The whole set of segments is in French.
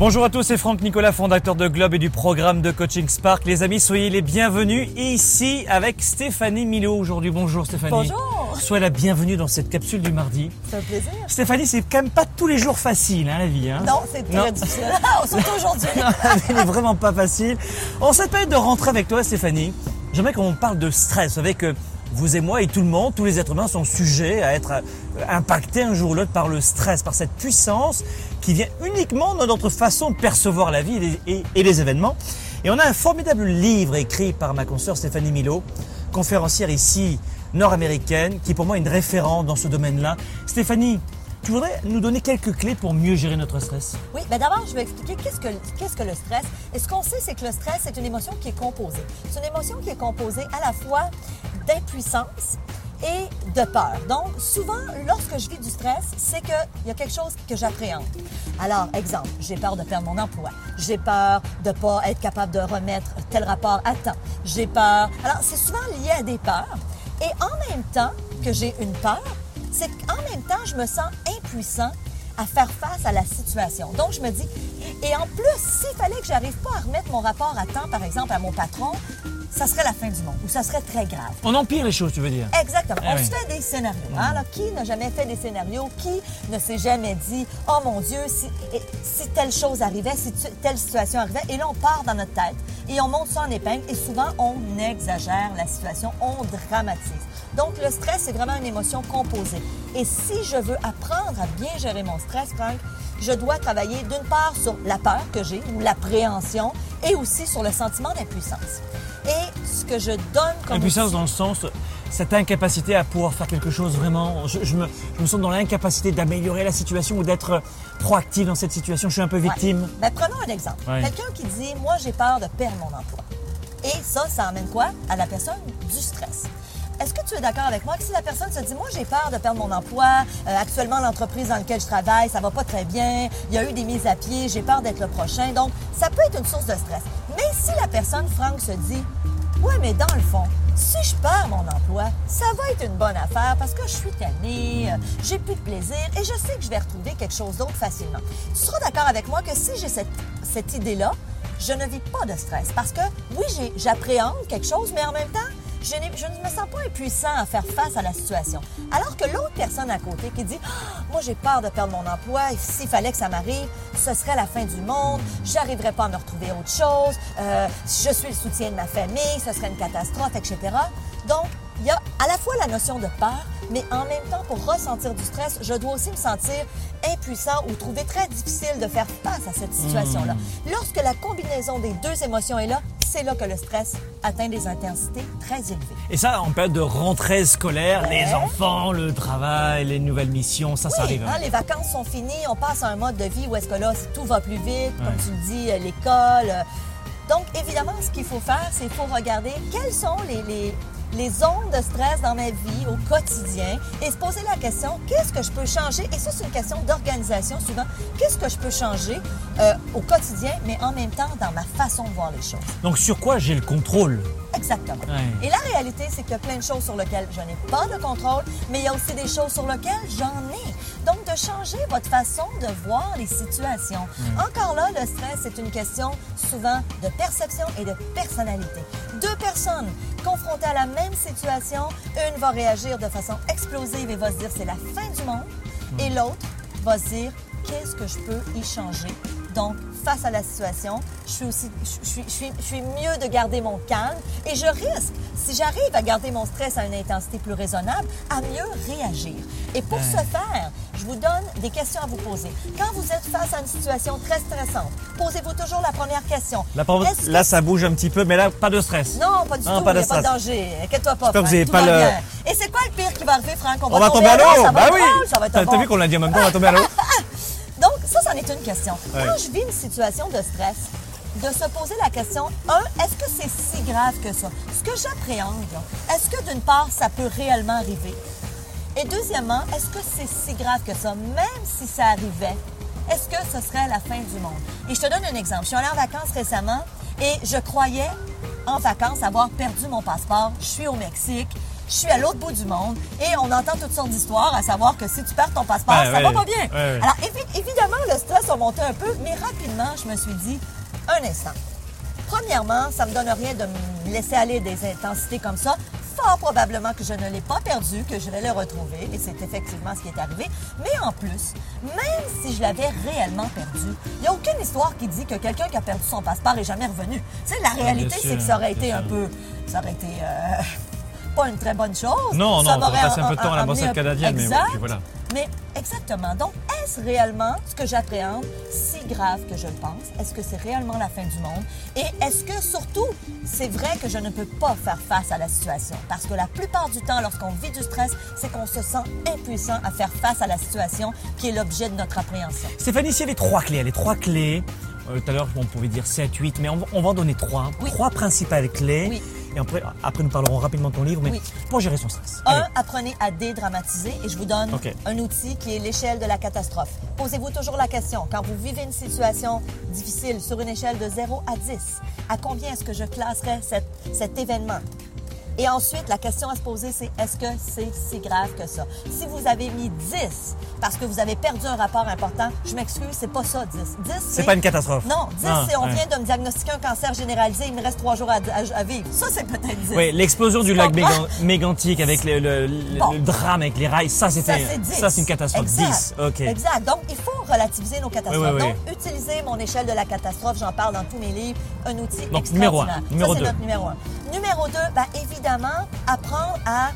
Bonjour à tous, c'est Franck Nicolas, fondateur de Globe et du programme de coaching Spark. Les amis, soyez les bienvenus ici avec Stéphanie Milo aujourd'hui. Bonjour Stéphanie. Bonjour. Soyez la bienvenue dans cette capsule du mardi. C'est un plaisir. Stéphanie, c'est quand même pas tous les jours facile, hein, la vie. Hein non, c'est très difficile. Ah, surtout aujourd'hui. N'est vraiment pas facile. En cette période de rentrer avec toi, Stéphanie, j'aimerais qu'on parle de stress. Vous savez que vous et moi et tout le monde, tous les êtres humains sont sujets à être impactés un jour ou l'autre par le stress, par cette puissance qui vient uniquement dans notre façon de percevoir la vie et les, événements. Et on a un formidable livre écrit par ma consoeur Stéphanie Milo, conférencière ici nord-américaine, qui pour moi est une référente dans ce domaine-là. Stéphanie, tu voudrais nous donner quelques clés pour mieux gérer notre stress? Oui, mais d'abord, je vais expliquer qu'est-ce que, qu'est-ce que le stress. Et ce qu'on sait, c'est que le stress, c'est une émotion qui est composée. C'est une émotion qui est composée à la fois d'impuissance et de peur. Donc, souvent, lorsque je vis du stress, c'est qu'il y a quelque chose que j'appréhende. Alors, exemple, j'ai peur de perdre mon emploi. J'ai peur de ne pas être capable de remettre tel rapport à temps. J'ai peur. Alors, c'est souvent lié à des peurs. Et en même temps que j'ai une peur, c'est qu'en même temps, je me sens impuissant à faire face à la situation. Donc, je me dis, et en plus, s'il fallait que j'arrive pas à remettre mon rapport à temps, par exemple, à mon patron, ça serait la fin du monde ou ça serait très grave. On empire les choses, tu veux dire? Exactement. Eh on se fait des scénarios. Hein? Alors, qui n'a jamais fait des scénarios? Qui ne s'est jamais dit, oh mon Dieu, si, si telle chose arrivait, si telle situation arrivait? Et là, on part dans notre tête et on monte ça en épingle et souvent, on exagère la situation, on dramatise. Donc, le stress, c'est vraiment une émotion composée. Et si je veux apprendre à bien gérer mon stress, Franck, je dois travailler d'une part sur la peur que j'ai ou l'appréhension et aussi sur le sentiment d'impuissance. Que je donne comme... Impuissance dans le sens, cette incapacité à pouvoir faire quelque chose vraiment. Je, me, sens dans l'incapacité d'améliorer la situation ou d'être proactif dans cette situation. Je suis un peu victime. Ben, prenons un exemple. Quelqu'un qui dit, moi j'ai peur de perdre mon emploi. Et ça, ça amène quoi? À la personne du stress. Est-ce que tu es d'accord avec moi que si la personne se dit, moi j'ai peur de perdre mon emploi, euh, actuellement l'entreprise dans laquelle je travaille, ça va pas très bien, il y a eu des mises à pied, j'ai peur d'être le prochain, donc ça peut être une source de stress. Mais si la personne, Franck, se dit, ouais, mais dans le fond, si je perds mon emploi, ça va être une bonne affaire parce que je suis tannée, euh, j'ai plus de plaisir et je sais que je vais retrouver quelque chose d'autre facilement. Tu seras d'accord avec moi que si j'ai cette, cette idée-là, je ne vis pas de stress parce que oui, j'appréhende quelque chose, mais en même temps, je, ne me sens pas impuissant à faire face à la situation. Alors que l'autre personne à côté qui dit ah, Moi, j'ai peur de perdre mon emploi, s'il fallait que ça m'arrive, ce serait la fin du monde, j'arriverais pas à me retrouver autre chose, euh, je suis le soutien de ma famille, ce serait une catastrophe, etc. Donc, il y a à la fois la notion de peur, mais en même temps, pour ressentir du stress, je dois aussi me sentir impuissant ou trouver très difficile de faire face à cette situation-là. Hmm. Lorsque la combinaison des deux émotions est là, c'est là que le stress atteint des intensités très élevées. Et ça, en période de rentrée scolaire, les enfants, le travail, les nouvelles missions, ça, ça arrive. Hein? les vacances sont finies, on passe à un mode de vie où est-ce que là, tout va plus vite, comme tu le dis, euh, l'école. Donc, évidemment, ce qu'il faut faire, c'est qu'il faut regarder quels sont les les zones de stress dans ma vie au quotidien et se poser la question, qu'est-ce que je peux changer? Et ça, c'est une question d'organisation souvent. Qu'est-ce que je peux changer euh, au quotidien, mais en même temps dans ma façon de voir les choses? Donc, sur quoi j'ai le contrôle? Exactement. Et la réalité, c'est qu'il y a plein de choses sur lesquelles je n'ai pas de contrôle, mais il y a aussi des choses sur lesquelles j'en ai. Donc, de changer votre façon de voir les situations. Encore là, le stress, c'est une question souvent de perception et de personnalité. Deux personnes confrontées à la même situation, une va réagir de façon explosive et va se dire c'est la fin du monde, et l'autre va se dire qu'est-ce que je peux y changer? Donc, face à la situation, je suis aussi, je suis, je suis, je suis mieux de garder mon calme et je risque, si j'arrive à garder mon stress à une intensité plus raisonnable, à mieux réagir. Et pour ce faire, je vous donne des questions à vous poser. Quand vous êtes face à une situation très stressante, posez-vous toujours la première question. Là, ça bouge un petit peu, mais là, pas de stress. Non, pas du tout. Pas de il n'y a pas de danger. Inquiète-toi pas. Franck, vous n'avez pas le... Et c'est quoi le pire qui va arriver, Franck? On, va, tomber à l'eau. Bah oui. T'as vu qu'on l'a dit en même temps, on va tomber à l'eau. C'en est une question. Quand je vis une situation de stress, de se poser la question, un, est-ce que c'est si grave que ça? Ce que j'appréhende, est-ce que d'une part, ça peut réellement arriver? Et deuxièmement, est-ce que c'est si grave que ça? Même si ça arrivait, est-ce que ce serait la fin du monde? Et je te donne un exemple. Je suis allée en vacances récemment et je croyais en vacances avoir perdu mon passeport. Je suis au Mexique. Je suis à l'autre bout du monde et on entend toutes sortes d'histoires, à savoir que si tu perds ton passeport, Ouais, ça va pas bien. Alors, évi- évidemment, le stress a monté un peu, mais rapidement, je me suis dit, un instant. Premièrement, ça me donne rien de me laisser aller des intensités comme ça. Fort probablement que je ne l'ai pas perdu, que je vais le retrouver, et c'est effectivement ce qui est arrivé. Mais en plus, même si je l'avais réellement perdu, il n'y a aucune histoire qui dit que quelqu'un qui a perdu son passeport est jamais revenu. Tu sais, la réalité, sûr, c'est que ça aurait bien été un peu... Ça aurait été... euh, pas une très bonne chose. Non, Ça non, on passer un peu de temps à amené un- canadienne, mais puis voilà. Mais exactement. Donc, est-ce réellement ce que j'appréhende si grave que je le pense? Est-ce que c'est réellement la fin du monde? Et est-ce que surtout, c'est vrai que je ne peux pas faire face à la situation? Parce que la plupart du temps, lorsqu'on vit du stress, c'est qu'on se sent impuissant à faire face à la situation qui est l'objet de notre appréhension. Stéphanie, s'il y avait trois clés, les trois clés, euh, tout à l'heure on pouvait dire 7, 8, mais on, va- on va en donner trois. Oui. Trois principales clés. Oui. Et après, après, nous parlerons rapidement de ton livre, mais Oui. pour gérer son stress. Un, Allez. apprenez à dédramatiser et je vous donne un outil qui est l'échelle de la catastrophe. Posez-vous toujours la question, quand vous vivez une situation difficile sur une échelle de 0 à 10, à combien est-ce que je classerais cet, cet événement? Et ensuite, la question à se poser, c'est est-ce que c'est si grave que ça? Si vous avez mis 10 parce que vous avez perdu un rapport important, je m'excuse, c'est pas ça, 10. 10 C'est pas une catastrophe. Non, 10, Ah, c'est on ouais. vient de me diagnostiquer un cancer généralisé, il me reste trois jours à, à- à vivre. Ça, c'est peut-être 10. Oui, l'explosion du lac comprends? Mégan- mégantique avec le, le- le- Bon. le drame avec les rails, ça Ça, c'était c'est 10. ça c'est une catastrophe. Exact. 10, ok. Exact. Donc, il faut relativiser nos catastrophes. Oui, oui, Donc, utiliser mon échelle de la catastrophe, j'en parle dans tous mes livres, un outil Donc, numéro un. extraordinaire. Numéro Ça, c'est notre numéro un. Numéro deux, ben, évidemment, apprendre à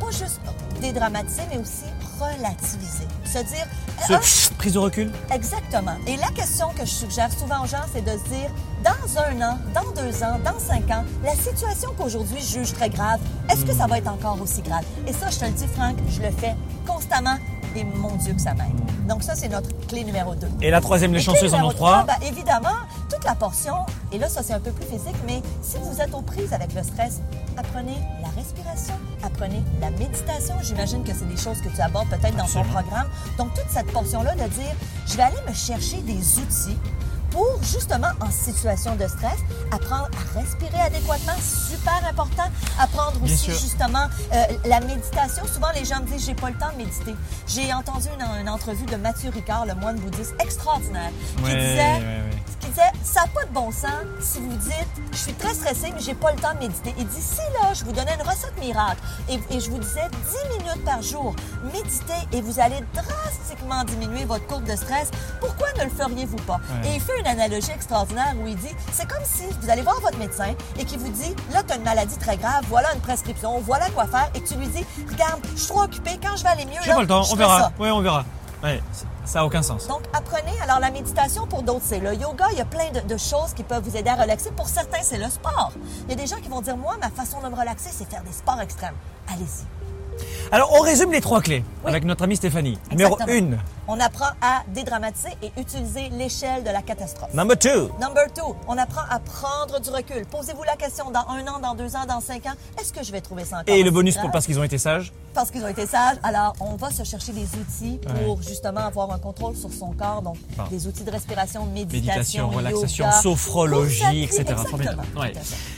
pas juste dédramatiser, mais aussi relativiser. Se dire, Ce un, prise de recul. Exactement. Et la question que je suggère souvent aux gens, c'est de se dire, dans un an, dans deux ans, dans cinq ans, la situation qu'aujourd'hui je juge très grave, est-ce que ça va être encore aussi grave? Et ça, je te le dis, Franck, je le fais constamment et mon Dieu que ça m'aide. Donc ça, c'est notre clé numéro deux. Et la troisième, les chanceuses en ont trois. ben, évidemment, toute la portion, et là, ça c'est un peu plus physique, mais si vous êtes aux prises avec le stress, apprenez la respiration, apprenez la méditation. J'imagine que c'est des choses que tu abordes peut-être dans ton programme. Donc, toute cette portion-là de dire, je vais aller me chercher des outils pour justement en situation de stress, apprendre à respirer adéquatement, super important. Apprendre Bien aussi sûr. justement euh, la méditation. Souvent les gens me disent j'ai pas le temps de méditer. J'ai entendu une, une entrevue de Mathieu Ricard, le moine bouddhiste extraordinaire, qui disait ouais, ouais. Disait ça n'a pas de bon sens si vous dites je suis très stressé mais j'ai pas le temps de méditer. Il dit si là je vous donnais une recette miracle et, et je vous disais 10 minutes par jour méditez et vous allez drastiquement diminuer votre courbe de stress, pourquoi ne le feriez-vous pas? Ouais. Et il fait une analogie extraordinaire où il dit c'est comme si vous allez voir votre médecin et qui vous dit là tu as une maladie très grave, voilà une prescription, voilà quoi faire et que tu lui dis regarde, je suis trop occupé, quand je vais aller mieux là, pas le temps, je on verra. Oui, on verra. Ouais, ça a aucun sens. Donc, apprenez. Alors, la méditation, pour d'autres, c'est le yoga. Il y a plein de, de choses qui peuvent vous aider à relaxer. Pour certains, c'est le sport. Il y a des gens qui vont dire, moi, ma façon de me relaxer, c'est faire des sports extrêmes. Allez-y. Alors, on résume les trois clés Oui. avec notre amie Stéphanie. Numéro. 1, On apprend à dédramatiser et utiliser l'échelle de la catastrophe. number 2. Number two, on apprend à prendre du recul. Posez-vous la question, dans un an, dans deux ans, dans cinq ans, est-ce que je vais trouver ça encore Et le bonus pour parce qu'ils ont été sages? parce qu'ils ont été sages. Alors, on va se chercher des outils pour justement avoir un contrôle sur son corps. Donc, Bon. des outils de respiration, méditation, Méditation, relaxation, yoga, sophrologie, etc. Ouais.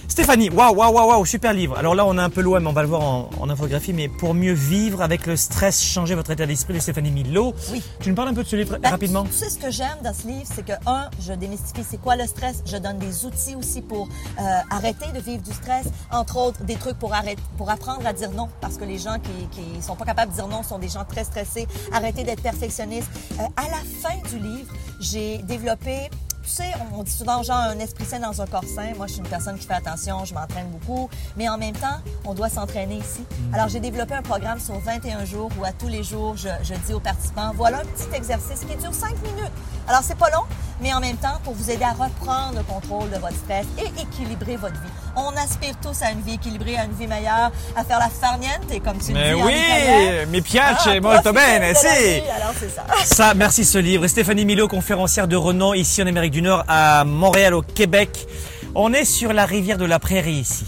Stéphanie, waouh, waouh, waouh, waouh, super livre. Alors là, on est un peu loin, mais on va le voir en, en infographie. Mais pour mieux vivre avec le stress, changer votre état d'esprit de Stéphanie Milo. Oui. Tu nous parles un peu de ce livre Ben, rapidement? Tu sais ce que j'aime dans ce livre, c'est que, un, je démystifie c'est quoi le stress. Je donne des outils aussi pour euh, arrêter de vivre du stress. Entre autres, des trucs pour, arrêter, pour apprendre à dire non. Parce que les gens qui, qui sont pas capables de dire non sont des gens très stressés. Arrêter d'être perfectionniste. Euh, à la fin du livre, j'ai développé tu sais, on dit souvent, genre, un esprit sain dans un corps sain. Moi, je suis une personne qui fait attention, je m'entraîne beaucoup. Mais en même temps, on doit s'entraîner ici. Alors, j'ai développé un programme sur 21 jours où à tous les jours, je, je dis aux participants, voilà un petit exercice qui dure 5 minutes. Alors, c'est pas long, mais en même temps, pour vous aider à reprendre le contrôle de votre stress et équilibrer votre vie. On aspire tous à une vie équilibrée, à une vie meilleure, à faire la farniente, comme tu Mais dis oui, mi piace molto bene, si. Alors, c'est ça. Ça, merci ce livre. Et Stéphanie Milo, conférencière de renom ici en Amérique du Nord, à Montréal, au Québec. On est sur la rivière de la Prairie ici.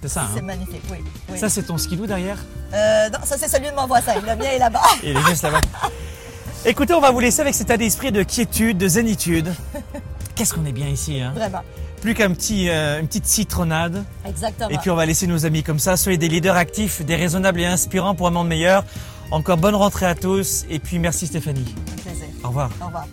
C'est ça, C'est hein? magnifique, oui. oui. Ça, c'est ton skidoo derrière? Euh, non, ça, c'est celui de mon voisin. Le mien est là-bas. Il est juste là-bas. Écoutez, on va vous laisser avec cet état d'esprit de quiétude, de zénitude. Qu'est-ce qu'on est bien ici, hein Vraiment. Plus qu'un petit, euh, une petite citronnade. Exactement. Et puis on va laisser nos amis comme ça. Soyez des leaders actifs, des raisonnables et inspirants pour un monde meilleur. Encore bonne rentrée à tous. Et puis merci Stéphanie. Un plaisir. Au revoir. Au revoir.